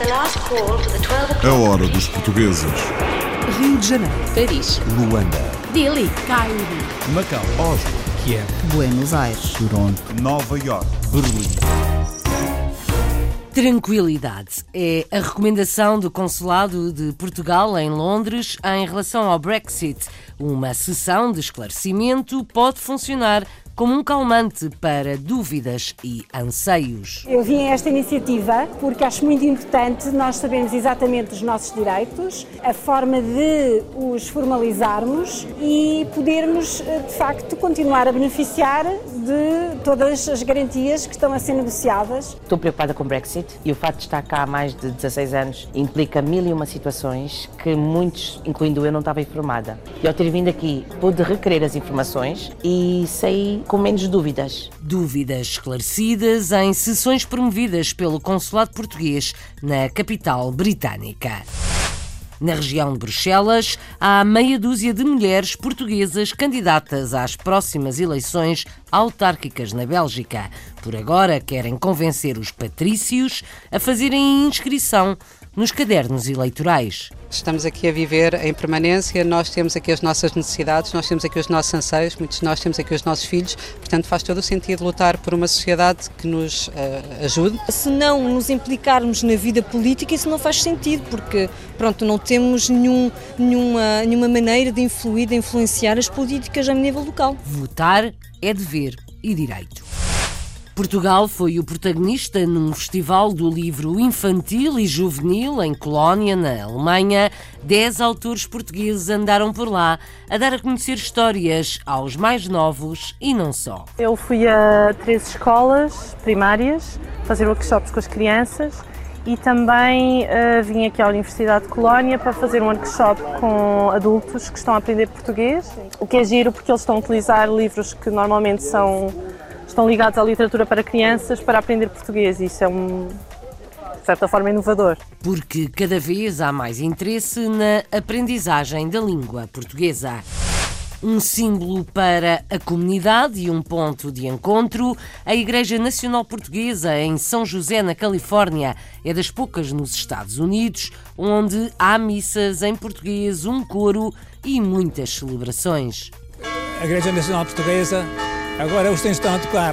A hora dos portugueses. Rio de Janeiro, Paris, Luanda, Delhi, Cairo, Macau, Oslo, Kiev, Buenos Aires, Toronto, Nova York. Berlim. Tranquilidade é a recomendação do Consulado de Portugal em Londres em relação ao Brexit. Uma sessão de esclarecimento pode funcionar como um calmante para dúvidas e anseios. Eu vim a esta iniciativa porque acho muito importante nós sabermos exatamente os nossos direitos, a forma de os formalizarmos e podermos, de facto, continuar a beneficiar de todas as garantias que estão a ser negociadas. Estou preocupada com o Brexit e o facto de estar cá há mais de 16 anos implica mil e uma situações que muitos, incluindo eu, não estava informada. E ao ter vindo aqui, pude requerer as informações e saí com menos dúvidas. Dúvidas esclarecidas em sessões promovidas pelo Consulado Português na capital britânica. Na região de Bruxelas, há meia dúzia de mulheres portuguesas candidatas às próximas eleições autárquicas na Bélgica. Por agora, querem convencer os patrícios a fazerem inscrição nos cadernos eleitorais. Estamos aqui a viver em permanência, nós temos aqui as nossas necessidades, nós temos aqui os nossos anseios, muitos de nós temos aqui os nossos filhos, portanto faz todo o sentido lutar por uma sociedade que nos uh, ajude. Se não nos implicarmos na vida política, isso não faz sentido, porque pronto, não temos nenhum, nenhuma, nenhuma maneira de influir, de influenciar as políticas a nível local. Votar é dever e direito. Portugal foi o protagonista num festival do livro infantil e juvenil em Colónia, na Alemanha. Dez autores portugueses andaram por lá a dar a conhecer histórias aos mais novos e não só. Eu fui a três escolas primárias fazer workshops com as crianças e também uh, vim aqui à Universidade de Colónia para fazer um workshop com adultos que estão a aprender português, o que é giro porque eles estão a utilizar livros que normalmente são estão ligados à literatura para crianças para aprender português. Isso é um, de certa forma, inovador. Porque cada vez há mais interesse na aprendizagem da língua portuguesa. Um símbolo para a comunidade e um ponto de encontro, a Igreja Nacional Portuguesa em São José, na Califórnia, é das poucas nos Estados Unidos onde há missas em português, um coro e muitas celebrações. A Igreja Nacional Portuguesa Agora os tens estão a tocar.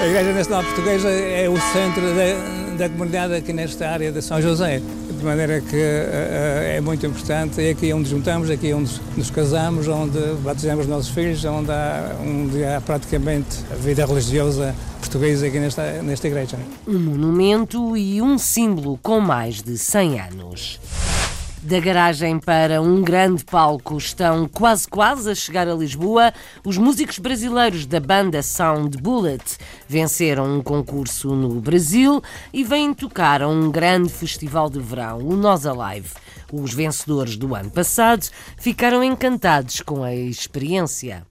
A Igreja Nacional Portuguesa é o centro da, da comunidade aqui nesta área de São José, de maneira que uh, é muito importante. É aqui onde juntamos, aqui onde nos casamos, onde batizamos os nossos filhos, onde há, onde há praticamente a vida religiosa portuguesa aqui nesta, nesta igreja. Um monumento e um símbolo com mais de 100 anos. Da garagem para um grande palco estão quase quase a chegar a Lisboa. Os músicos brasileiros da banda Sound Bullet venceram um concurso no Brasil e vêm tocar a um grande festival de verão, o Nós Alive. Os vencedores do ano passado ficaram encantados com a experiência.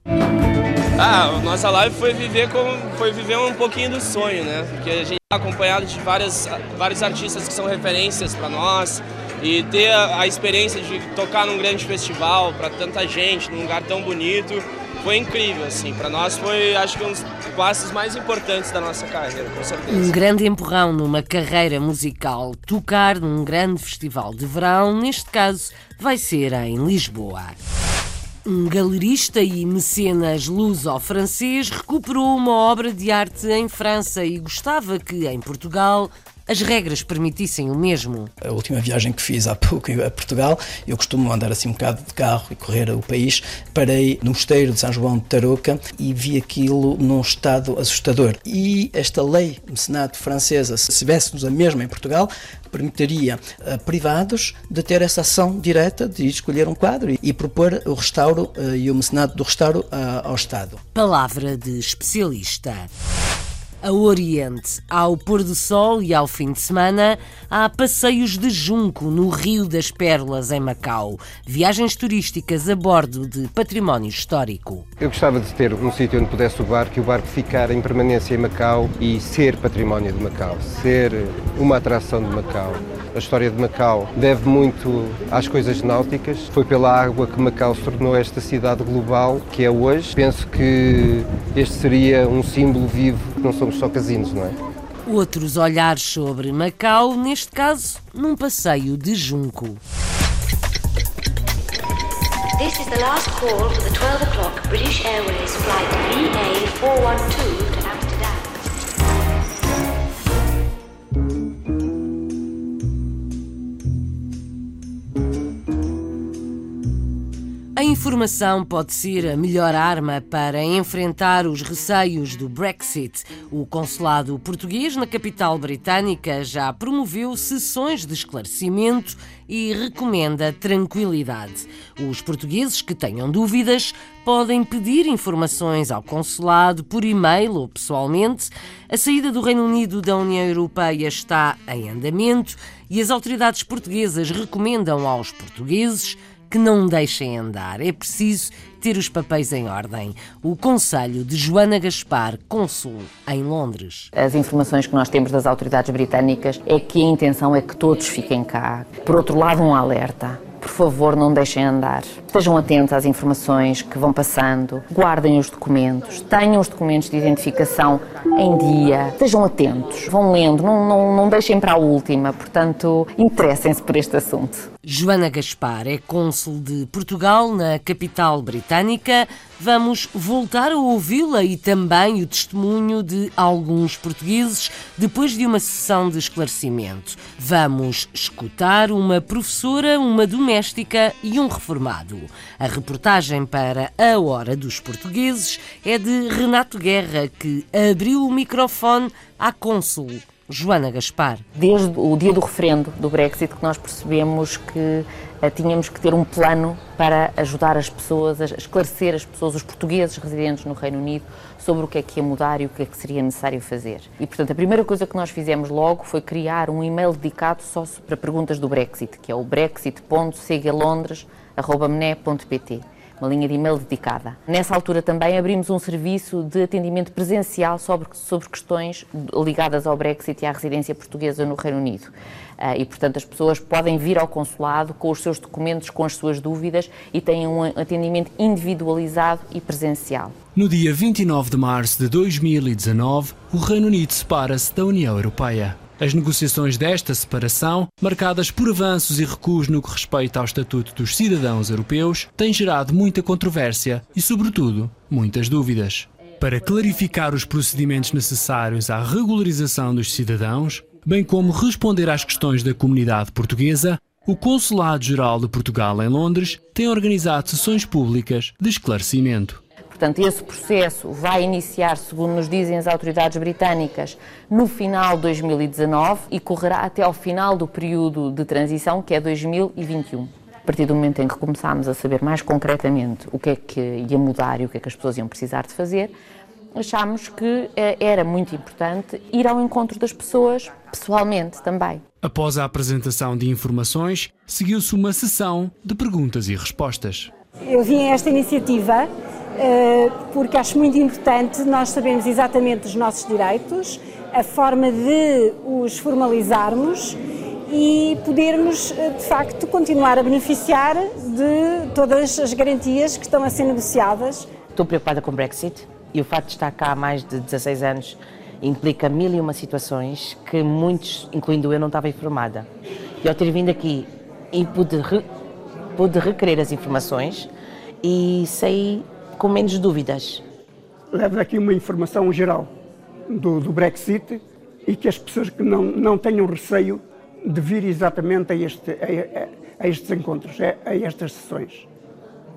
Ah, o Nossa Live foi viver, com, foi viver um pouquinho do sonho, né? Porque a gente está acompanhado de várias, vários artistas que são referências para nós, e ter a, a experiência de tocar num grande festival para tanta gente, num lugar tão bonito, foi incrível, assim. Para nós foi, acho que, um dos passos mais importantes da nossa carreira, com certeza. Um grande empurrão numa carreira musical. Tocar num grande festival de verão, neste caso, vai ser em Lisboa. Um galerista e mecenas luso-francês recuperou uma obra de arte em França e gostava que, em Portugal, as regras permitissem o mesmo. A última viagem que fiz há pouco a Portugal, eu costumo andar assim um bocado de carro e correr o país, parei no mosteiro de São João de Tarouca e vi aquilo num estado assustador. E esta lei mecenato francesa, se tivéssemos a mesma em Portugal, permitiria a privados de ter essa ação direta de escolher um quadro e propor o restauro eh, e o mecenato do restauro eh, ao Estado. Palavra de especialista a Oriente. Ao pôr do sol e ao fim de semana, há passeios de junco no Rio das Pérolas, em Macau. Viagens turísticas a bordo de património histórico. Eu gostava de ter um sítio onde pudesse o barco e o barco ficar em permanência em Macau e ser património de Macau, ser uma atração de Macau. A história de Macau deve muito às coisas náuticas. Foi pela água que Macau se tornou esta cidade global que é hoje. Penso que este seria um símbolo vivo, não somos só casinos, não é? Outros olhares sobre Macau, neste caso, num passeio de junco. This is the last call for the 12 o'clock British Airways flight VA412 A informação pode ser a melhor arma para enfrentar os receios do Brexit. O consulado português na capital britânica já promoveu sessões de esclarecimento e recomenda tranquilidade. Os portugueses que tenham dúvidas podem pedir informações ao consulado por e-mail ou pessoalmente. A saída do Reino Unido da União Europeia está em andamento e as autoridades portuguesas recomendam aos portugueses que não deixem andar. É preciso ter os papéis em ordem. O conselho de Joana Gaspar, cônsul em Londres. As informações que nós temos das autoridades britânicas é que a intenção é que todos fiquem cá. Por outro lado, um alerta por favor, não deixem andar. Estejam atentos às informações que vão passando, guardem os documentos, tenham os documentos de identificação em dia, estejam atentos, vão lendo, não, não, não deixem para a última, portanto, interessem-se por este assunto. Joana Gaspar é cônsul de Portugal na capital britânica. Vamos voltar a ouvi-la e também o testemunho de alguns portugueses depois de uma sessão de esclarecimento. Vamos escutar uma professora, uma doméstica e um reformado. A reportagem para A Hora dos Portugueses é de Renato Guerra, que abriu o microfone à cônsul Joana Gaspar. Desde o dia do referendo do Brexit que nós percebemos que uh, tínhamos que ter um plano para ajudar as pessoas, a esclarecer as pessoas, os portugueses residentes no Reino Unido, sobre o que é que ia mudar e o que é que seria necessário fazer. E, portanto, a primeira coisa que nós fizemos logo foi criar um e-mail dedicado só para perguntas do Brexit, que é o brexit.segalondres.pt uma linha de e-mail dedicada. Nessa altura também abrimos um serviço de atendimento presencial sobre, sobre questões ligadas ao Brexit e à residência portuguesa no Reino Unido. Uh, e, portanto, as pessoas podem vir ao consulado com os seus documentos, com as suas dúvidas e têm um atendimento individualizado e presencial. No dia 29 de março de 2019, o Reino Unido separa-se da União Europeia. As negociações desta separação, marcadas por avanços e recuos no que respeita ao Estatuto dos Cidadãos Europeus, têm gerado muita controvérsia e, sobretudo, muitas dúvidas. Para clarificar os procedimentos necessários à regularização dos cidadãos, bem como responder às questões da comunidade portuguesa, o Consulado-Geral de Portugal em Londres tem organizado sessões públicas de esclarecimento. Portanto, esse processo vai iniciar, segundo nos dizem as autoridades britânicas, no final de 2019 e correrá até ao final do período de transição, que é 2021. A partir do momento em que começámos a saber mais concretamente o que é que ia mudar e o que é que as pessoas iam precisar de fazer, achámos que eh, era muito importante ir ao encontro das pessoas pessoalmente também. Após a apresentação de informações, seguiu-se uma sessão de perguntas e respostas. Eu vim a esta iniciativa porque acho muito importante nós sabermos exatamente os nossos direitos, a forma de os formalizarmos e podermos, eh, de facto, continuar a beneficiar de todas as garantias que estão a ser negociadas. Estou preocupada com o Brexit e o facto de estar cá há mais de 16 anos implica mil e uma situações que muitos, incluindo eu, não estava informada. E ao ter vindo aqui e pude, re, pude requerer as informações e saí com menos dúvidas. Levo aqui uma informação geral do, do, Brexit e que as pessoas que não, não tenham receio de vir exatamente a, este, a, a estes encontros, a, a estas sessões.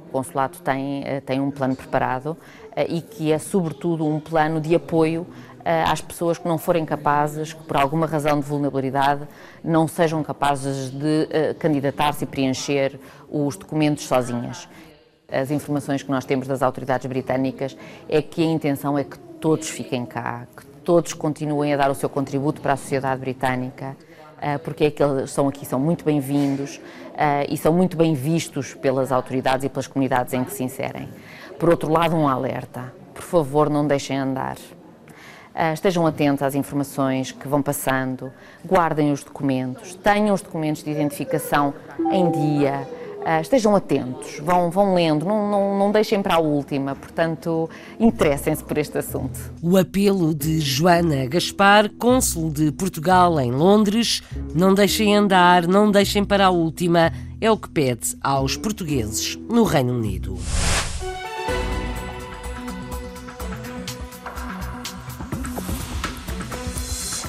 O consulado tem, eh, tem um plano preparado eh, e que é, sobretudo, um plano de apoio eh, às pessoas que não forem capazes, que por alguma razão de vulnerabilidade não sejam capazes de candidatar-se e preencher os documentos sozinhas as informações que nós temos das autoridades britânicas é que a intenção é que todos fiquem cá, que todos continuem a dar o seu contributo para a sociedade britânica, eh, porque é que eles são aqui, são muito bem-vindos eh, e são muito bem vistos pelas autoridades e pelas comunidades em que se inserem. Por outro lado, um alerta: por favor, não deixem andar. Eh, estejam atentos às informações que vão passando, guardem os documentos, tenham os documentos de identificação em dia, Uh, estejam atentos, vão, vão lendo, não, não, não deixem para a última, portanto, interessem-se por este assunto. O apelo de Joana Gaspar, cônsul de Portugal em Londres, não deixem andar, não deixem para a última, é o que pede aos portugueses no Reino Unido.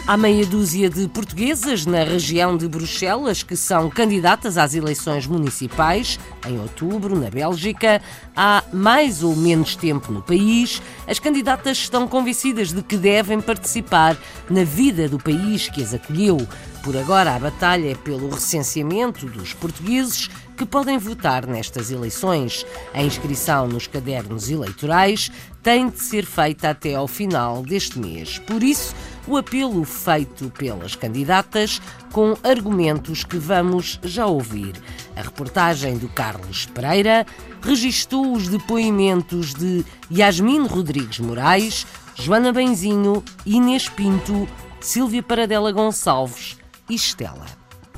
Há meia dúzia de portuguesas na região de Bruxelas que são candidatas às eleições municipais em outubro, na Bélgica. Há mais ou menos tempo no país. As candidatas estão convencidas de que devem participar na vida do país que as acolheu. Por agora, a batalha é pelo recenseamento dos portugueses que podem votar nestas eleições. A inscrição nos cadernos eleitorais tem de ser feita até ao final deste mês. Por isso, o apelo feito pelas candidatas com argumentos que vamos já ouvir. A reportagem do Carlos Pereira registou os depoimentos de Yasmin Rodrigues Moraes, Joana Benzinho, Inês Pinto, Silvia Paradela Gonçalves e Estela.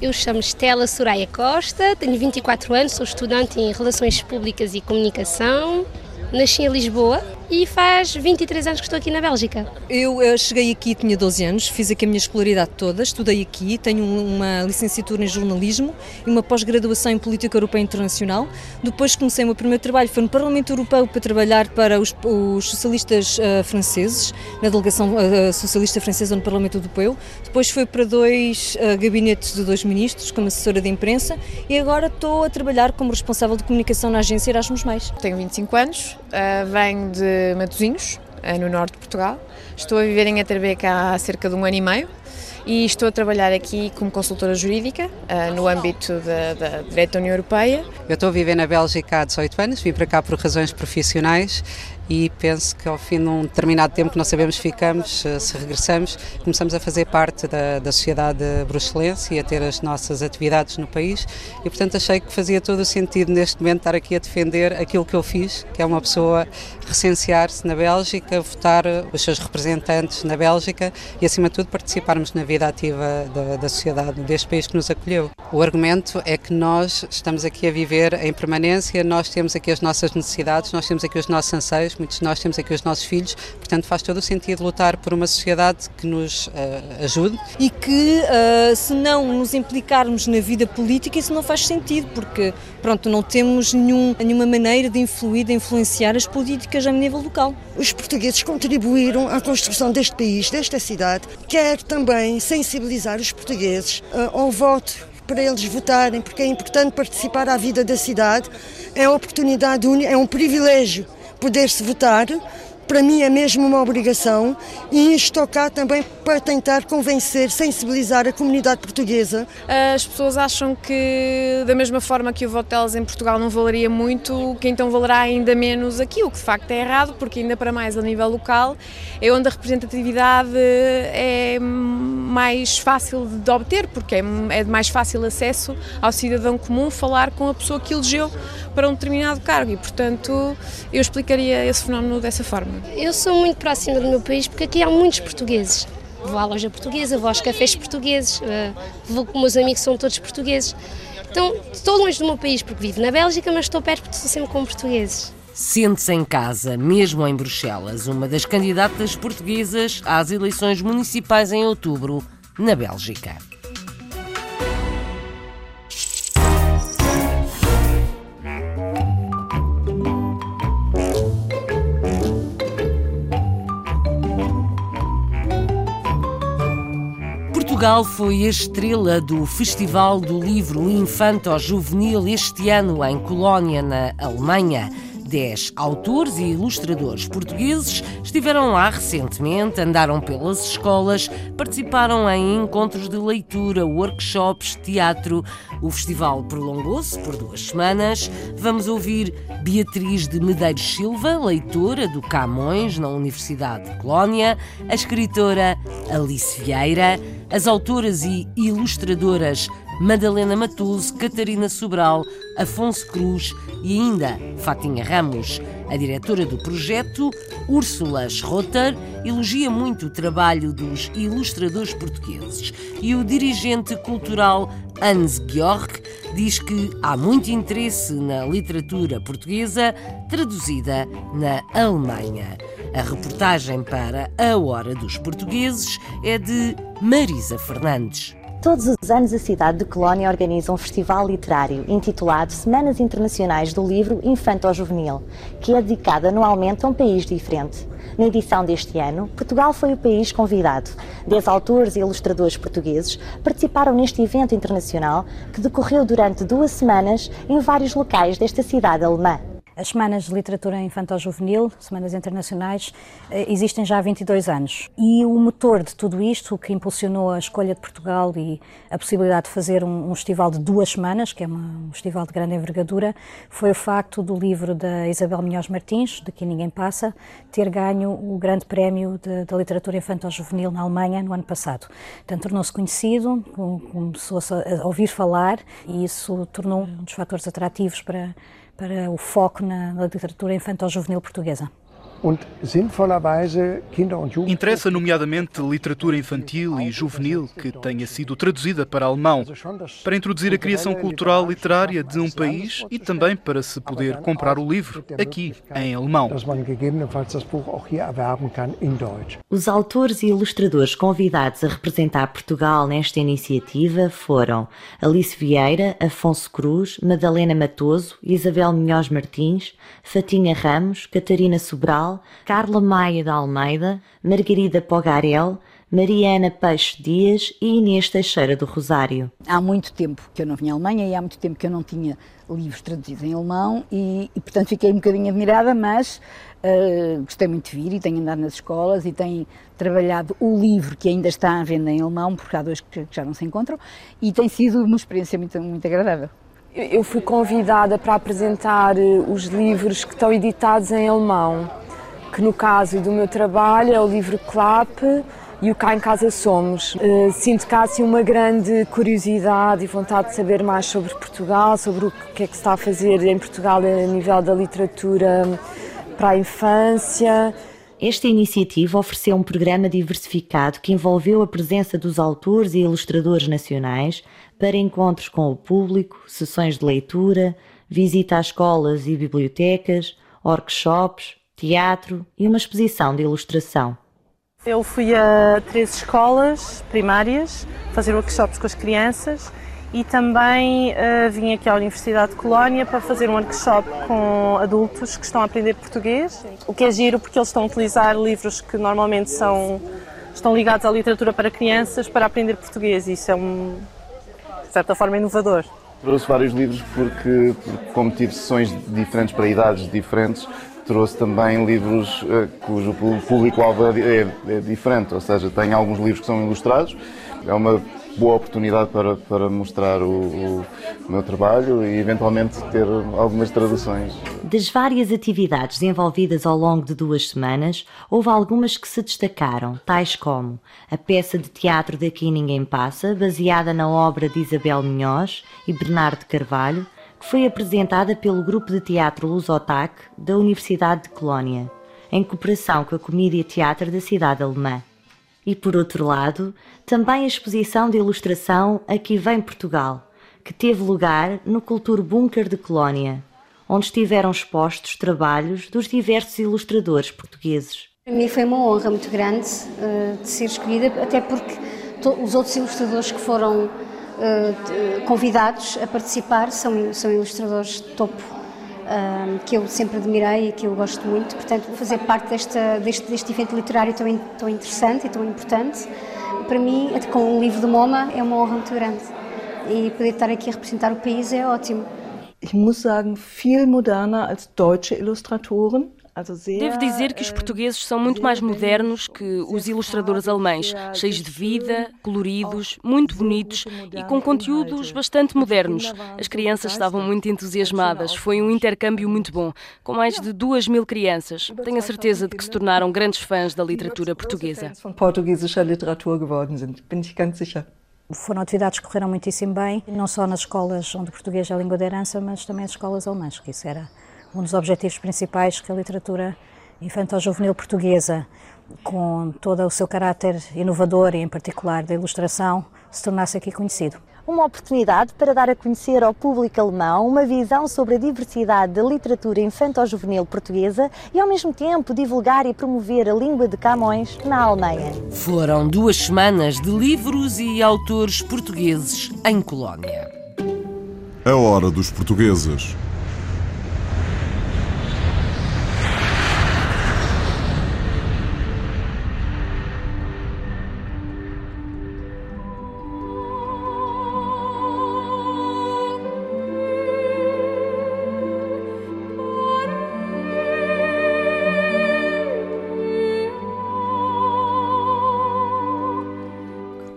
Eu chamo Estela Soraya Costa, tenho 24 anos, sou estudante em Relações Públicas e Comunicação, nasci em Lisboa e faz 23 anos que estou aqui na Bélgica. Eu, eu cheguei aqui, tinha 12 anos, fiz aqui a minha escolaridade toda, estudei aqui, tenho uma licenciatura em jornalismo e uma pós-graduação em política europeia internacional. Depois comecei o meu primeiro trabalho, foi no Parlamento Europeu para trabalhar para os, os socialistas uh, franceses, na delegação uh, socialista francesa no Parlamento Europeu. Depois fui para dois uh, gabinetes de dois ministros como assessora de imprensa e agora estou a trabalhar como responsável de comunicação na agência Erasmus+. Tenho 25 anos, venho de Matosinhos, eh, no norte de Portugal. Estou a viver em Aterbeca há cerca de um ano e meio e estou a trabalhar aqui como consultora jurídica uh, no âmbito da, da União Europeia. Eu estou a viver na Bélgica há 18 anos, vim para cá por razões profissionais e penso que ao fim de um determinado tempo que não sabemos ficamos, se regressamos, começamos a fazer parte da, da sociedade bruxelense e a ter as nossas atividades no país e portanto achei que fazia todo o sentido neste momento estar aqui a defender aquilo que eu fiz, que é uma pessoa recensear-se na Bélgica, votar os seus representantes na Bélgica e acima de tudo participarmos na vida ativa da, da sociedade deste país que nos acolheu. O argumento é que nós estamos aqui a viver em permanência, nós temos aqui as nossas necessidades, nós temos aqui os nossos anseios, muitos de nós temos aqui os nossos filhos, portanto faz todo o sentido lutar por uma sociedade que nos uh, ajude. E que uh, se não nos implicarmos na vida política, isso não faz sentido, porque pronto, não temos nenhum, nenhuma maneira de influir, de influenciar as políticas a nível local. Os portugueses contribuíram à construção deste país, desta cidade, quer também sensibilizar os portugueses uh, ao voto para eles votarem, porque é importante participar à vida da cidade. É uma oportunidade única, é um privilégio poder-se votar para mim é mesmo uma obrigação e estou cá também para tentar convencer, sensibilizar a comunidade portuguesa. As pessoas acham que, da mesma forma que o voto delas em Portugal não valeria muito, que então valerá ainda menos aqui, o que de facto é errado, porque ainda para mais a nível local é onde a representatividade é mais fácil de obter, porque é, é de mais fácil acesso ao cidadão comum falar com a pessoa que elegeu para um determinado cargo e, portanto, eu explicaria esse fenómeno dessa forma. Eu sou muito próxima do meu país porque aqui há muitos portugueses. Vou à loja portuguesa, vou aos cafés portugueses, eh, vou com meus amigos são todos portugueses. Então, estou longe do meu país porque vivo na Bélgica, mas estou perto porque estou sempre com portugueses. Sente-se em casa, mesmo em Bruxelas, uma das candidatas portuguesas às eleições municipais em outubro, na Bélgica. Portugal foi a estrela do Festival do Livro Infanto Juvenil este ano em Colónia, na Alemanha. Dez autores e ilustradores portugueses estiveram lá recentemente, andaram pelas escolas, participaram em encontros de leitura, workshops, teatro. O festival prolongou-se por duas semanas. Vamos ouvir Beatriz de Medeiros Silva, leitora do Camões na Universidade de Colónia, a escritora Alice Vieira, as autoras e ilustradoras Madalena Matoso, Catarina Sobral, Afonso Cruz e ainda Fatinha Ramos. A diretora do projeto, Úrsula Schrotter, elogia muito o trabalho dos ilustradores portugueses e o dirigente cultural Hans Georg diz que há muito interesse na literatura portuguesa traduzida na Alemanha. A reportagem para A Hora dos Portugueses é de Marisa Fernandes. Todos os anos a cidade de Colónia organiza um festival literário intitulado Semanas Internacionais do Livro Infanto-Juvenil, que é dedicado anualmente a um país diferente. Na edição deste ano, Portugal foi o país convidado. Dez autores e ilustradores portugueses participaram neste evento internacional que decorreu durante duas semanas em vários locais desta cidade alemã. As Semanas de Literatura Infantil-Juvenil, Semanas Internacionais, eh, existem já há 22 anos. E o motor de tudo isto, o que impulsionou a escolha de Portugal e a possibilidade de fazer um, um festival de duas semanas, que é uma, um festival de grande envergadura, foi o facto do livro da Isabel Minhoz Martins, De Que Ninguém Passa, ter ganho o grande prémio da literatura infantil-juvenil na Alemanha no ano passado. Portanto, tornou-se conhecido, começou -se a ouvir falar e isso tornou um dos fatores atrativos para para o foco na, na literatura infantil-juvenil portuguesa. Interessa nomeadamente literatura infantil e juvenil que tenha sido traduzida para alemão, para introduzir a criação cultural literária de um país e também para se poder comprar o livro aqui em alemão. Os autores e ilustradores convidados a representar Portugal nesta iniciativa foram Alice Vieira, Afonso Cruz, Madalena Matoso, Isabel Minhoz Martins, Fatinha Ramos, Catarina Sobral, Carla Maia de Almeida, Margarida Pogarel, Mariana Peixe Dias e Inês Teixeira do Rosário. Há muito tempo que eu não vinha à Alemanha e há muito tempo que eu não tinha livros traduzidos em alemão e, e portanto fiquei um bocadinho admirada, mas uh, gostei muito de vir e tenho andado nas escolas e tenho trabalhado o livro que ainda está à venda em alemão, porque há dois que já não se encontram, e tem sido uma experiência muito, muito agradável. Eu fui convidada para apresentar eh, os livros que estão editados em alemão que no caso do meu trabalho é o livro CLAP e o Cá em Casa Somos. Uh, sinto cá assim, uma grande curiosidade e vontade de saber mais sobre Portugal, sobre o que é que se está a fazer em Portugal a nível da literatura para a infância. Esta iniciativa ofereceu um programa diversificado que envolveu a presença dos autores e ilustradores nacionais para encontros com o público, sessões de leitura, visita a escolas e bibliotecas, workshops, teatro e uma exposição de ilustração. Eu fui a três escolas primárias fazer workshops com as crianças e também uh, vim aqui à Universidade de Colónia para fazer um workshop com adultos que estão a aprender português, o que é giro porque eles estão a utilizar livros que normalmente são, estão ligados à literatura para crianças para aprender português e isso é um, de certa forma inovador. Trouxe vários livros porque, como tive sessões diferentes para idades diferentes, trouxe também livros uh, cujo público-alvo é, é, é, diferente, ou seja, tem alguns livros que são ilustrados. É uma boa oportunidade para, para mostrar o, o, meu trabalho e eventualmente ter algumas traduções. Das várias atividades desenvolvidas ao longo de duas semanas, houve algumas que se destacaram, tais como a peça de teatro Daqui Ninguém Passa, baseada na obra de Isabel Minhoz e Bernardo Carvalho, foi apresentada pelo Grupo de Teatro Lusotac da Universidade de Colónia, em cooperação com a Comédia Teatro da cidade alemã. E por outro lado, também a exposição de ilustração Aqui Vem Portugal, que teve lugar no Cultur Bunker de Colónia, onde estiveram expostos trabalhos dos diversos ilustradores portugueses. Para mim foi uma honra muito grande uh, de ser escolhida, até porque os outros ilustradores que foram uh, convidados a participar são, são ilustradores de topo uh, que eu sempre admirei e que eu gosto muito. Portanto, fazer parte desta, deste, deste evento literário tão, tão interessante e tão importante, para mim, com o livro do MoMA, é uma honra muito grande. E poder estar aqui a representar o país é ótimo. Ich muss sagen, viel moderner als deutsche Illustratoren. Devo dizer que os portugueses são muito mais modernos que os ilustradores alemães, cheios de vida, coloridos, muito bonitos e com conteúdos bastante modernos. As crianças estavam muito entusiasmadas, foi um intercâmbio muito bom, com mais de duas mil crianças. Tenho a certeza de que se tornaram grandes fãs da literatura portuguesa. Foram atividades que correram muitíssimo bem, não só nas escolas onde o português é a língua de herança, mas também nas escolas alemãs, que isso era um dos objetivos principais que a literatura infantil-juvenil portuguesa, com todo o seu caráter inovador e, em particular, da ilustração, se tornasse aqui conhecido. Uma oportunidade para dar a conhecer ao público alemão uma visão sobre a diversidade da literatura infantil-juvenil portuguesa e, ao mesmo tempo, divulgar e promover a língua de Camões na Alemanha. Foram duas semanas de livros e autores portugueses em Colónia. A hora dos portugueses.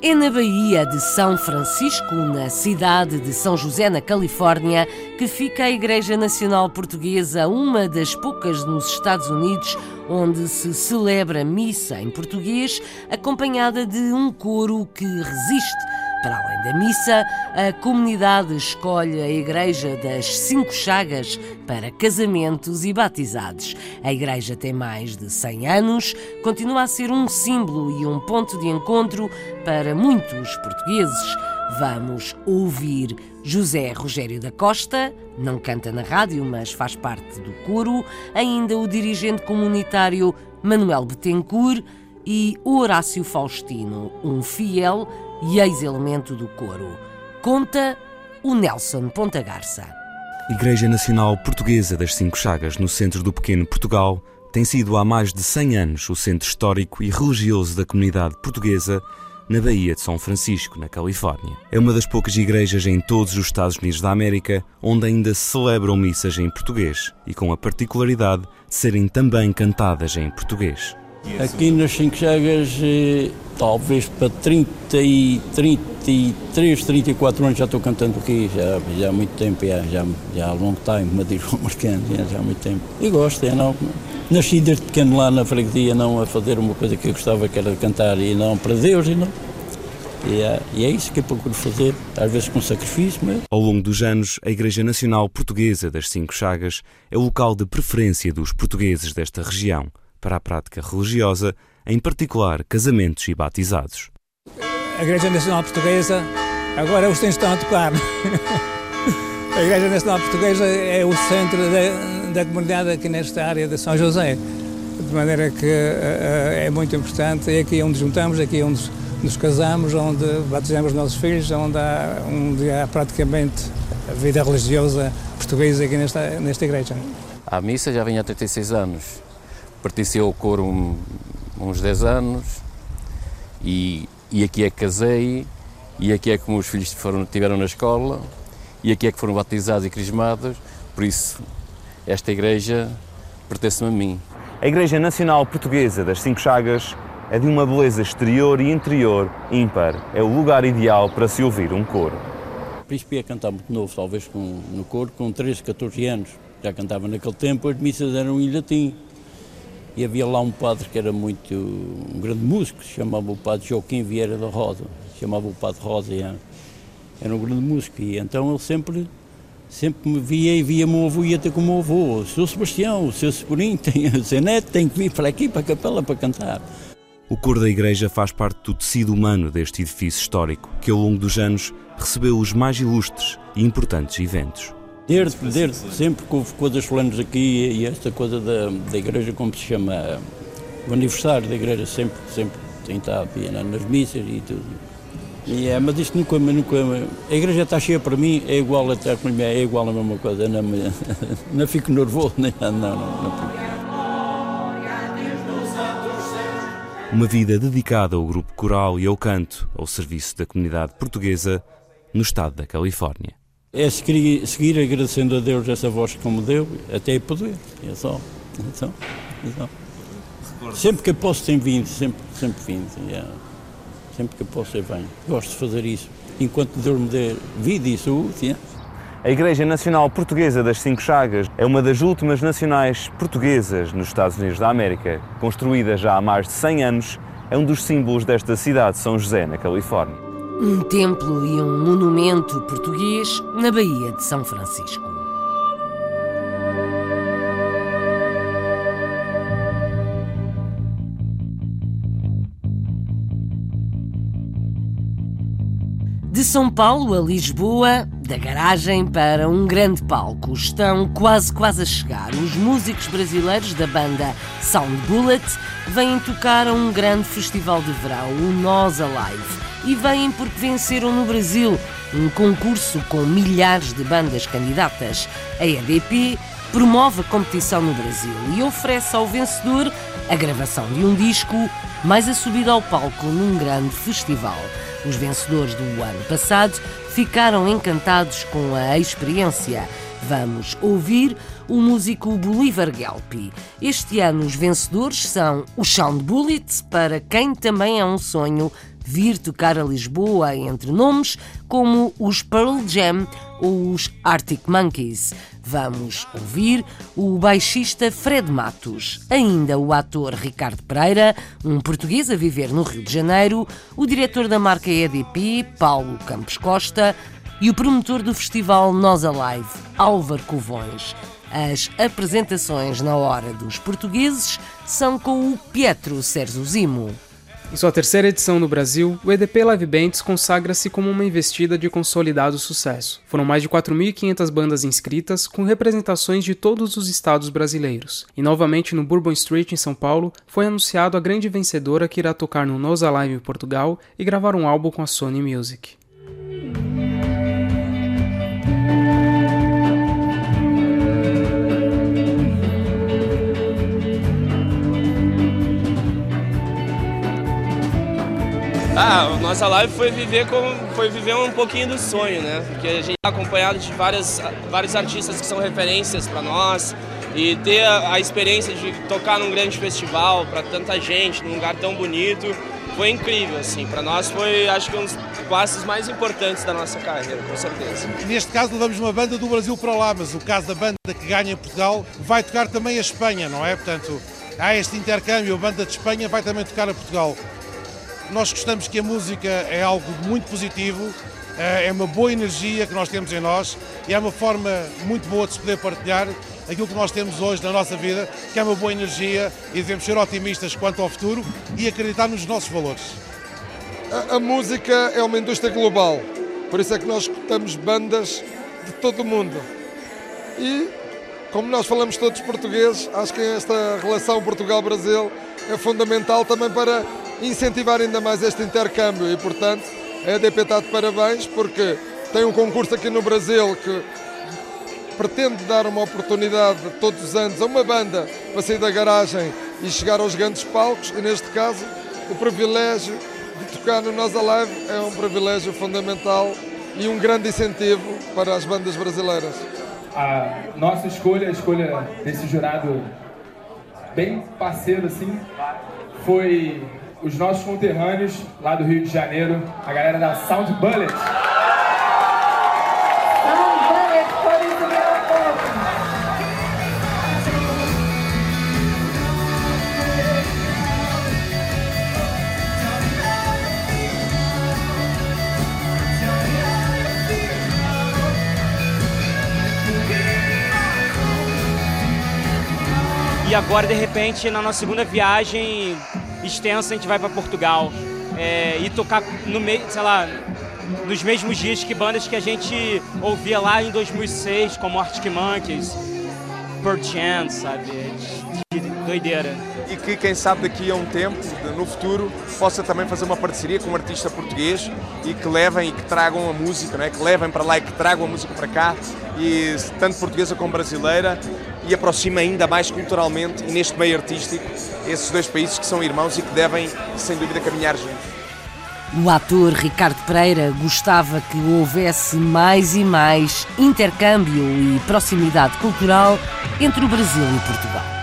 É na Baía de São Francisco, na cidade de São José, na Califórnia, que fica a Igreja Nacional Portuguesa, uma das poucas nos Estados Unidos onde se celebra missa em português, acompanhada de um coro que resiste. Para além da missa, a comunidade escolhe a Igreja das Cinco Chagas para casamentos e batizados. A igreja tem mais de 100 anos, continua a ser um símbolo e um ponto de encontro para muitos portugueses. Vamos ouvir José Rogério da Costa, não canta na rádio, mas faz parte do coro, ainda o dirigente comunitário Manuel Betancourt e Horácio Faustino, um fiel e ex-elemento do coro. Conta o Nelson Ponta Garça. Igreja Nacional Portuguesa das Cinco Chagas, no centro do pequeno Portugal, tem sido há mais de 100 anos o centro histórico e religioso da comunidade portuguesa na Baía de São Francisco, na Califórnia. É uma das poucas igrejas em todos os Estados Unidos da América onde ainda se celebram missas em português e com a particularidade de serem também cantadas em português. Aqui nas Cinco Chagas, eh, talvez para 30 e 33, 34 anos já estou cantando aqui, já, já há muito tempo, já, já, já há long time, me diz o americano, já, já há muito tempo. E gosto, é não. Nasci desde pequeno lá na freguesia, não a fazer uma coisa que eu gostava, que era cantar, e não para Deus, e não. E é, e é isso que eu procuro fazer, às vezes com sacrifício. Mas... Ao longo dos anos, a Igreja Nacional Portuguesa das Cinco Chagas é o local de preferência dos portugueses desta região para a prática religiosa, em particular casamentos e batizados. A Igreja Nacional Portuguesa, agora os tens estão a tocar. A Igreja Nacional Portuguesa é o centro da, da, comunidade aqui nesta área de São José, de maneira que uh, é muito importante. É aqui onde juntamos, aqui onde nos casamos, onde batizamos os nossos filhos, onde há, onde há praticamente a vida religiosa portuguesa aqui nesta, nesta igreja. A missa já vem há 36 anos pertenceu ao coro um, uns 10 anos e, e aqui é que casei e aqui é que meus filhos foram, tiveram na escola e aqui é que foram batizados e crismados, por isso esta igreja pertence-me a mim. A Igreja Nacional Portuguesa das Cinco Chagas é de uma beleza exterior e interior ímpar. É o lugar ideal para se ouvir um coro. Príncipe a cantar muito novo, talvez com, no coro, com 13, 14 anos. Já cantava naquele tempo, as missas eram em latim. E havia lá um padre que era muito, um grande músico, se chamava o padre Joaquim Vieira da Rosa, se chamava o padre Rosa, era, era um grande músico, e então ele sempre, sempre me via e via-me o avô, ia ter com o meu avô, o seu Sebastião, o seu Sobrinho, tem, o seu neto tem que vir para aqui, para a capela, para cantar. O coro da igreja faz parte do tecido humano deste edifício histórico, que ao longo dos anos recebeu os mais ilustres e importantes eventos. Desde, desde sempre que houve coisas solenes aqui e esta coisa da, da igreja, como se chama, o aniversário da igreja, sempre, sempre tem estado nas missas e tudo. E é, mas isto nunca, nunca. A igreja está cheia para mim, é igual a estar com é igual a mesma coisa. Não, não fico nervoso, nem não, não, não. Uma vida dedicada ao grupo coral e ao canto, ao serviço da comunidade portuguesa no estado da Califórnia. É seguir, agradecendo a Deus essa voz que me deu, até poder, é só. Então, então. Sempre que posso tenho vindo, sempre, sempre vindo. Yeah. Sempre que posso eu venho. Gosto de fazer isso. Enquanto Deus me der vida e saúde. Yeah. A Igreja Nacional Portuguesa das Cinco Chagas é uma das últimas nacionais portuguesas nos Estados Unidos da América. Construída já há mais de 100 anos, é um dos símbolos desta cidade, São José, na Califórnia. Um templo e um monumento português na Baía de São Francisco. De São Paulo a Lisboa, da garagem para um grande palco. Estão quase, quase a chegar. Os músicos brasileiros da banda Sound Bullet vêm tocar a um grande festival de verão, o Nós Alive. E vêm porque venceram no Brasil um concurso com milhares de bandas candidatas. A EDP promove a competição no Brasil e oferece ao vencedor a gravação de um disco mais a subida ao palco num grande festival. Os vencedores do ano passado ficaram encantados com a experiência. Vamos ouvir o músico Bolívar Gelpi. Este ano os vencedores são o Sound Bullet, para quem também é um sonho vir tocar a Lisboa entre nomes como os Pearl Jam ou os Arctic Monkeys. Vamos ouvir o baixista Fred Matos, ainda o ator Ricardo Pereira, um português a viver no Rio de Janeiro, o diretor da marca EDP, Paulo Campos Costa, e o promotor do festival Nós Alive, Álvaro Covões. As apresentações na hora dos portugueses são com o Pietro Sérgio Zimo. Em sua terceira edição no Brasil, o EDP Live Bands consagra-se como uma investida de consolidado sucesso. Foram mais de 4.500 bandas inscritas, com representações de todos os estados brasileiros. E novamente no Bourbon Street, em São Paulo, foi anunciado a grande vencedora que irá tocar no Nos Alive Portugal e gravar um álbum com a Sony Music. Ah, nossa live foi viver com, foi viver um pouquinho do sonho, né? Porque a gente está acompanhado de várias, vários artistas que são referências para nós e ter a, a, experiência de tocar num grande festival para tanta gente, num lugar tão bonito, foi incrível, assim. Para nós foi, acho que um dos passos mais importantes da nossa carreira, com certeza. Neste caso levamos uma banda do Brasil para lá, mas o caso da banda que ganha Portugal vai tocar também a Espanha, não é? Portanto, há este intercâmbio, a banda de Espanha vai também tocar a Portugal. Nós gostamos que a música é algo muito positivo, eh, é uma boa energia que nós temos em nós e é uma forma muito boa de se poder partilhar aquilo que nós temos hoje na nossa vida, que é uma boa energia e devemos ser otimistas quanto ao futuro e acreditar nos nossos valores. A, a música é uma indústria global, por isso é que nós escutamos bandas de todo o mundo. E, como nós falamos todos portugueses, acho que esta relação Portugal-Brasil é fundamental também para incentivar ainda mais este intercâmbio e, portanto, a EDP está de parabéns porque tem um concurso aqui no Brasil que pretende dar uma oportunidade todos os anos a uma banda para sair da garagem e chegar aos grandes palcos e, neste caso, o privilégio de tocar no Nós Alive é um privilégio fundamental e um grande incentivo para as bandas brasileiras. A nossa escolha, a escolha desse jurado bem parceiro assim, foi os nossos conterrâneos lá do Rio de Janeiro, a galera da Sound Bullet. E agora, de repente, na nossa segunda viagem, extensa, a gente vai para Portugal é, e tocar no meio, sei lá, nos mesmos dias que bandas que a gente ouvia lá em 2006, como Arctic Monkeys, Pearl Jam, sabe? De, doideira. E que, quem sabe, daqui a um tempo, no futuro, possa também fazer uma parceria com um artista português e que levem e que tragam a música, não é? que levem para lá e que tragam a música para cá, e tanto portuguesa como brasileira, e aproxima ainda mais culturalmente e neste meio artístico esses dois países que são irmãos e que devem, sem dúvida, caminhar juntos. O ator Ricardo Pereira gostava que houvesse mais e mais intercâmbio e proximidade cultural entre o Brasil e Portugal.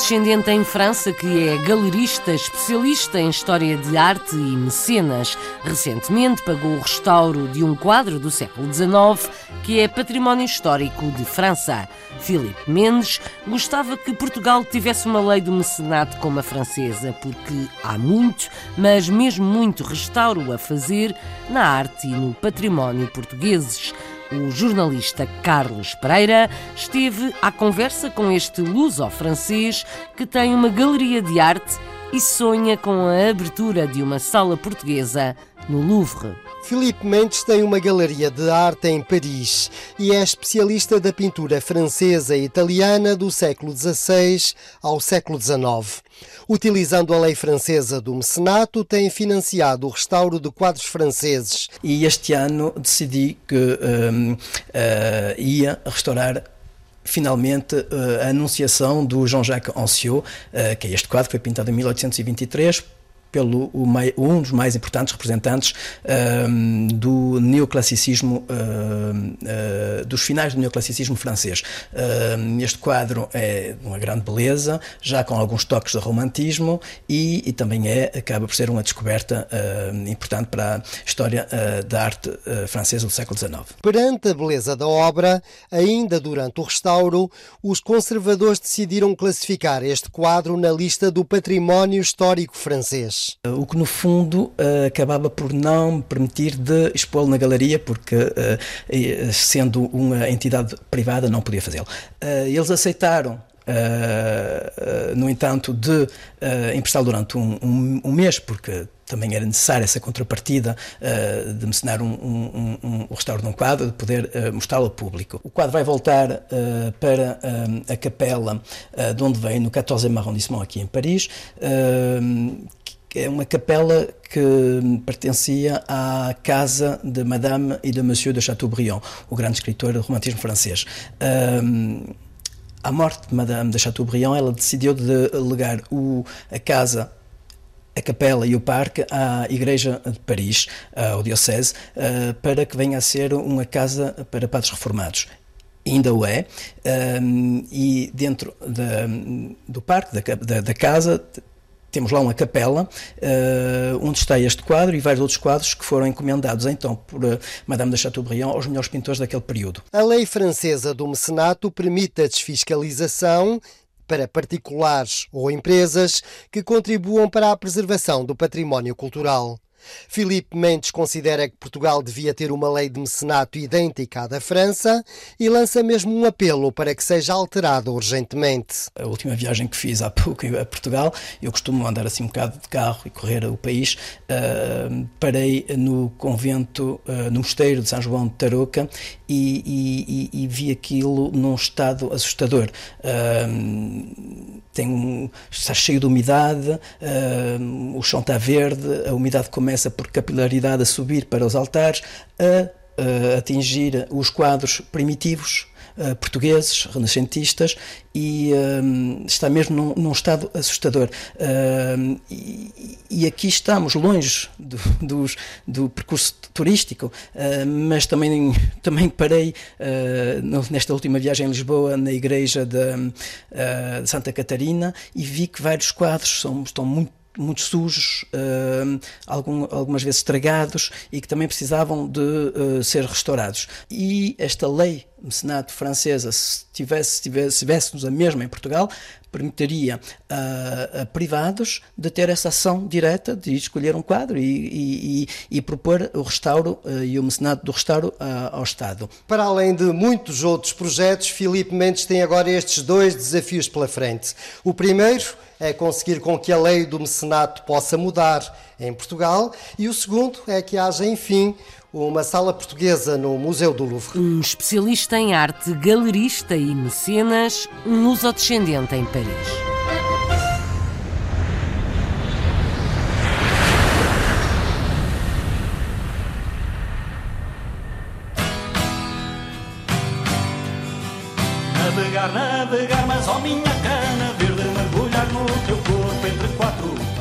Luso-descendente em França que é galerista, especialista em história de arte e mecenas. Recentemente pagou o restauro de um quadro do século XIX que é património histórico de França. Filipe Mendes gostava que Portugal tivesse uma lei do mecenato como a francesa, porque há muito, mas mesmo muito restauro a fazer na arte e no património portugueses. O jornalista Carlos Pereira esteve à conversa com este luso-francês que tem uma galeria de arte e sonha com a abertura de uma sala portuguesa no Louvre. Filipe Mendes tem uma galeria de arte em Paris e é especialista da pintura francesa e italiana do século XVI ao século XIX. Utilizando a lei francesa do mecenato, tem financiado o restauro de quadros franceses. E este ano decidi que uh, ia restaurar finalmente uh, a Anunciação do Jean-Jacques Anciot, uh, que é este quadro que foi pintado em 1823 pelo um dos mais importantes representantes um, do neoclassicismo, uh, uh, dos finais do neoclassicismo francês. Uh, este quadro é uma grande beleza, já com alguns toques de romantismo e, e também é, acaba por ser uma descoberta importante para a história da arte francesa do século XIX. Perante a beleza da obra, ainda durante o restauro, os conservadores decidiram classificar este quadro na lista do património histórico francês. O que no fundo eh, acabava por não me permitir de expô-lo na galeria, porque eh, sendo uma entidade privada não podia fazê-lo. Eh, eles aceitaram Uh, uh, no entanto, de uh, emprestá-lo durante um, um, um, mês, porque também era necessária essa contrapartida de mecenar um, um, um, o restauro de um quadro, de poder mostrá-lo ao público. O quadro vai voltar para a capela de onde veio, no 14 arrondissement, aqui em Paris, é uma capela que pertencia à casa de Madame e de Monsieur de Chateaubriand, o grande escritor do romantismo francês. Um, à morte de Madame de Chateaubriand, ela decidiu de legar o, a casa a capela e o parque à Igreja de Paris, ao Diocese, para que venha a ser uma casa para padres reformados ainda o é, e dentro do parque, da, da, da, casa, temos lá uma capela uh, onde está este quadro e vários outros quadros que foram encomendados então por uh, Madame de Chateaubriand aos melhores pintores daquele período. A lei francesa do mecenato permite a desfiscalização para particulares ou empresas que contribuam para a preservação do património cultural. Filipe Mendes considera que Portugal devia ter uma lei de mecenato idêntica à da França e lança mesmo um apelo para que seja alterada urgentemente. A última viagem que fiz há pouco a Portugal, eu costumo andar assim um bocado de carro e correr o país, uh, parei no convento, uh, no mosteiro de São João de Tarouca e, e, e, vi aquilo num estado assustador. Uh, tem, está cheio de umidade, o chão está verde, a umidade começa começa por capilaridade a subir para os altares, a, a atingir os quadros primitivos uh, portugueses, renascentistas, e uh, está mesmo num, num estado assustador. Uh, e, e, aqui estamos longe do, do, do percurso turístico, mas também, também parei nesta última viagem em Lisboa, na igreja de, de Santa Catarina, e vi que vários quadros são, estão muito muito sujos, uh, algum, algumas vezes estragados e que também precisavam de uh, ser restaurados. E esta lei mecenato francesa, se, tivesse, se, tivesse, se tivéssemos a mesma em Portugal, permitiria a, a, privados de ter essa ação direta de escolher um quadro e, e, e, e propor o restauro uh, e o mecenato do restauro uh, ao Estado. Para além de muitos outros projetos, Filipe Mendes tem agora estes dois desafios pela frente. O primeiro é conseguir com que a lei do mecenato possa mudar em Portugal e o segundo é que haja, enfim, uma sala portuguesa no Museu do Louvre. Um especialista em arte, galerista e mecenas, um luso-descendente em Paris.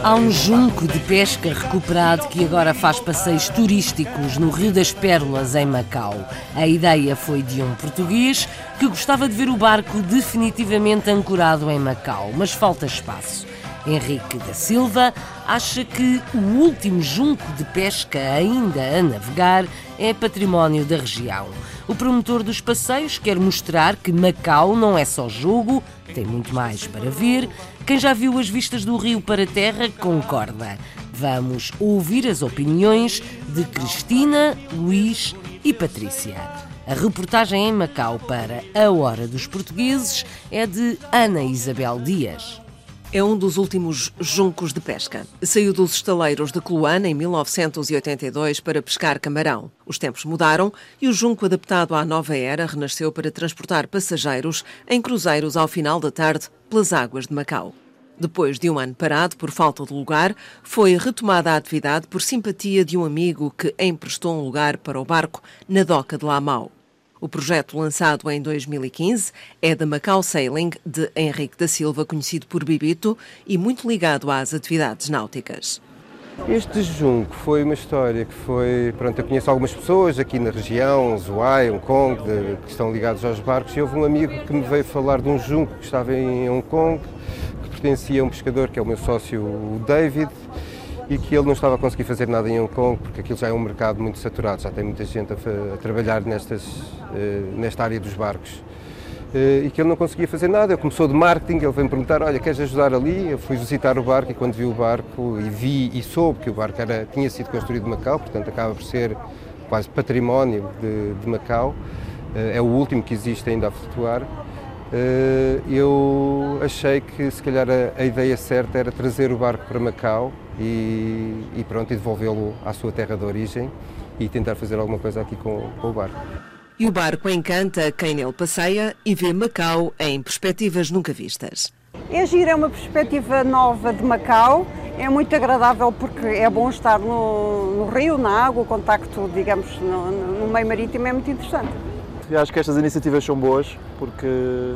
Há um junco de pesca recuperado que agora faz passeios turísticos no Rio das Pérolas, em Macau. A ideia foi de um português que gostava de ver o barco definitivamente ancorado em Macau, mas falta espaço. Henrique da Silva acha que o último junco de pesca ainda a navegar é património da região. O promotor dos passeios quer mostrar que Macau não é só jogo, tem muito mais para ver. Quem já viu as vistas do rio para a terra concorda. Vamos ouvir as opiniões de Cristina, Luís e Patrícia. A reportagem em Macau para A Hora dos Portugueses é de Ana Isabel Dias. É um dos últimos juncos de pesca. Saiu dos estaleiros de Coluana em 1982 para pescar camarão. Os tempos mudaram e o junco adaptado à nova era renasceu para transportar passageiros em cruzeiros ao final da tarde pelas águas de Macau. Depois de um ano parado por falta de lugar, foi retomada a atividade por simpatia de um amigo que emprestou um lugar para o barco na doca de Lamau. O projeto, lançado em 2015, é da Macau Sailing, de Henrique da Silva, conhecido por Bibito e muito ligado às atividades náuticas. Este junco foi uma história que foi. Pronto, eu conheço algumas pessoas aqui na região, Zhuai, Hong Kong, de, que estão ligados aos barcos, e houve um amigo que me veio falar de um junco que estava em Hong Kong, que pertencia a um pescador que é o meu sócio, o David, e que ele não estava a conseguir fazer nada em Hong Kong porque aquilo já é um mercado muito saturado, já tem muita gente a, a trabalhar nestas, uh, nesta área dos barcos. Uh, e que ele não conseguia fazer nada. Ele começou de marketing, ele veio-me perguntar: Olha, queres ajudar ali? Eu fui visitar o barco e quando vi o barco e vi e soube que o barco era, tinha sido construído em Macau, portanto acaba por ser quase património de, de Macau, uh, é o último que existe ainda a flutuar. eu achei que se calhar a, a ideia certa era trazer o barco para Macau e, e pronto, e devolvê-lo à sua terra de origem e tentar fazer alguma coisa aqui com, com o barco. E o barco encanta quem nele passeia e vê Macau em perspectivas nunca vistas. É giro, é uma perspectiva nova de Macau, é muito agradável porque é bom estar no, no rio, na água, o contacto, digamos, no, no meio marítimo é muito interessante. Eu acho que estas iniciativas são boas porque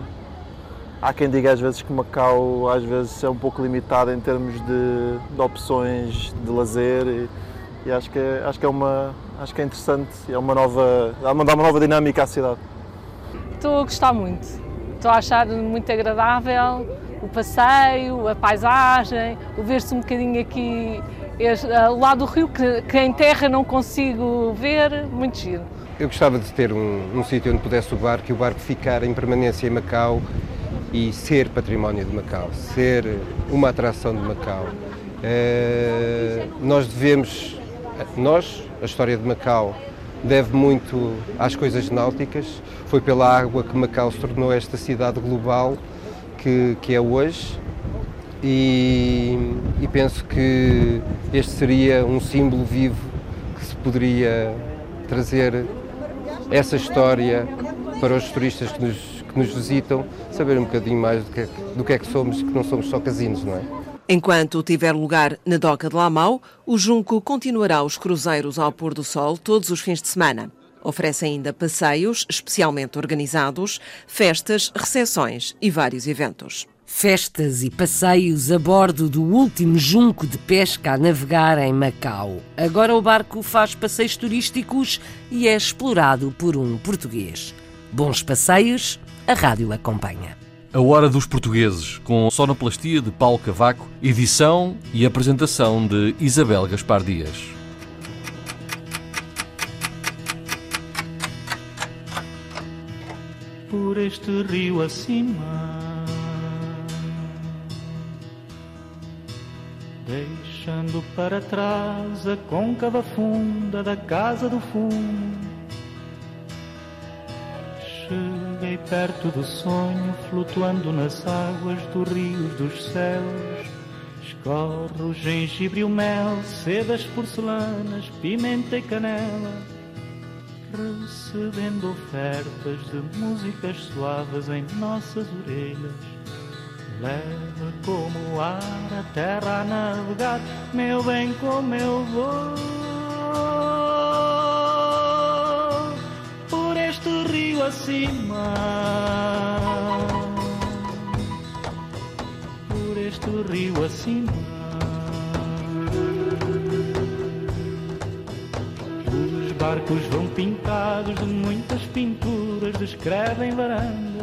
Há quem diga às vezes que Macau às vezes é um pouco limitado em termos de, de opções de lazer e, e, acho, que é, acho que é uma acho que é interessante, é uma nova, dá uma, dá uma nova dinâmica à cidade. Estou a gostar muito, estou a achar muito agradável o passeio, a paisagem, o ver-se um bocadinho aqui o lado do rio que, que em terra não consigo ver, muito giro. Eu gostava de ter um, um sítio onde pudesse o barco e o barco ficar em permanência em Macau e ser património de Macau, ser uma atração de Macau. É, nós devemos, nós, a história de Macau, deve muito às coisas náuticas. Foi pela água que Macau se tornou esta cidade global que, que é hoje. E, e penso que este seria um símbolo vivo que se poderia trazer essa história para os turistas que nos que nos visitam saber um bocadinho mais do que, é, do que é que somos, que não somos só casinos, não é? Enquanto tiver lugar na doca de Lamau, o Junco continuará os cruzeiros ao pôr do sol todos os fins de semana. Oferece ainda passeios especialmente organizados, festas, recepções e vários eventos. Festas e passeios a bordo do último junco de pesca a navegar em Macau. Agora o barco faz passeios turísticos e é explorado por um português. Bons passeios a rádio acompanha. A Hora dos Portugueses, com sonoplastia de Paulo Cavaco, edição e apresentação de Isabel Gaspar Dias. Por este rio acima, deixando para trás a côncava funda da casa do fundo Cheguei perto do sonho, flutuando nas águas do rio dos céus. Escorre o gengibre e o mel, sedas porcelanas, pimenta e canela. Recebendo ofertas de músicas suaves em nossas orelhas. Leva como ar a terra a navegar, meu bem, como eu vou. acima por este rio acima. Os barcos vão pintados de muitas pinturas descrevem varandas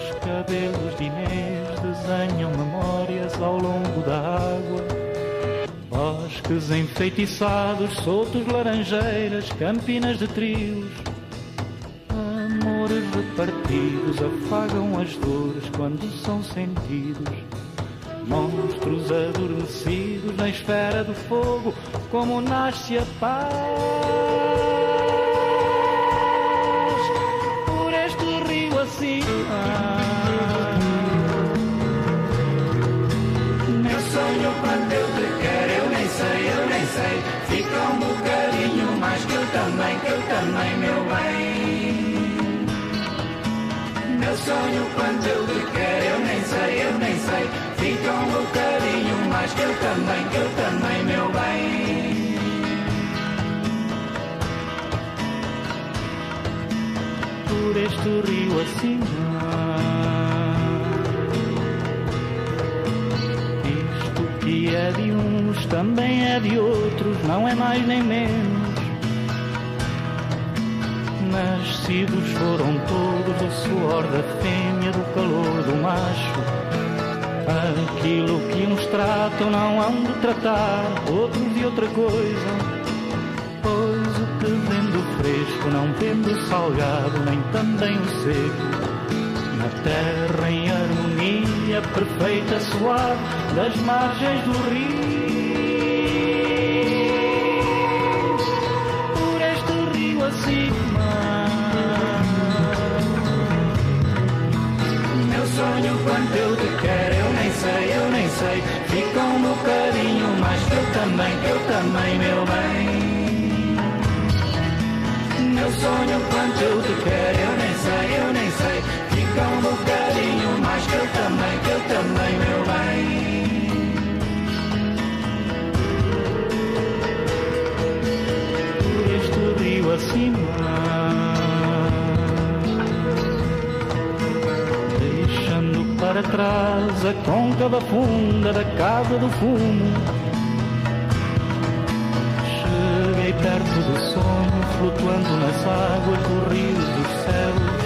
os cabelos de Inês desenham memórias ao longo Bosques enfeitiçados, soltos laranjeiras, campinas de trios. Amores repartidos afagam as dores quando são sentidos. Monstros adormecidos na esfera do fogo, como nasce a paz. Também, meu bem. Meu sonho quando te quero, eu nem sei, eu nem sei. Fica um bocadinho mais que eu também, que eu também, meu bem. Por este rio acima. Isto que é de uns também é de outros, não é mais nem menos. Nascidos foram todos do suor da fêmea, do calor do macho. Aquilo que uns tratam não hão de tratar outros de outra coisa. Pois o que vendo fresco não vendo salgado, nem também o seco. Na terra em harmonia perfeita, suave, das margens do rio. Eu te quero, eu nem sei, eu nem sei. Fica um bocadinho mais que eu também, que eu também, meu bem. Meu sonho quando eu te quero, eu nem sei, eu nem sei. Fica um bocadinho mais que eu também, que eu também, meu bem. Este rio acima. Para trás a côncava funda da casa do fumo. Cheguei perto do sonho, flutuando nas águas do rio dos céus.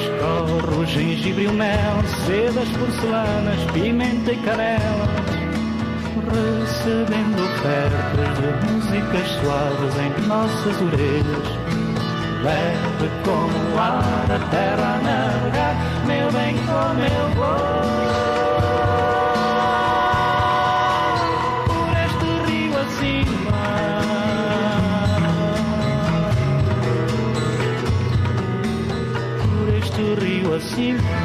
Escorro gengibre e mel, sedas, porcelanas, pimenta e canela. Recebendo ofertas de músicas suaves em nossas orelhas. Leve como o ar a terra a navegar, meu bem como eu vou. Por este rio acima. Por este rio acima.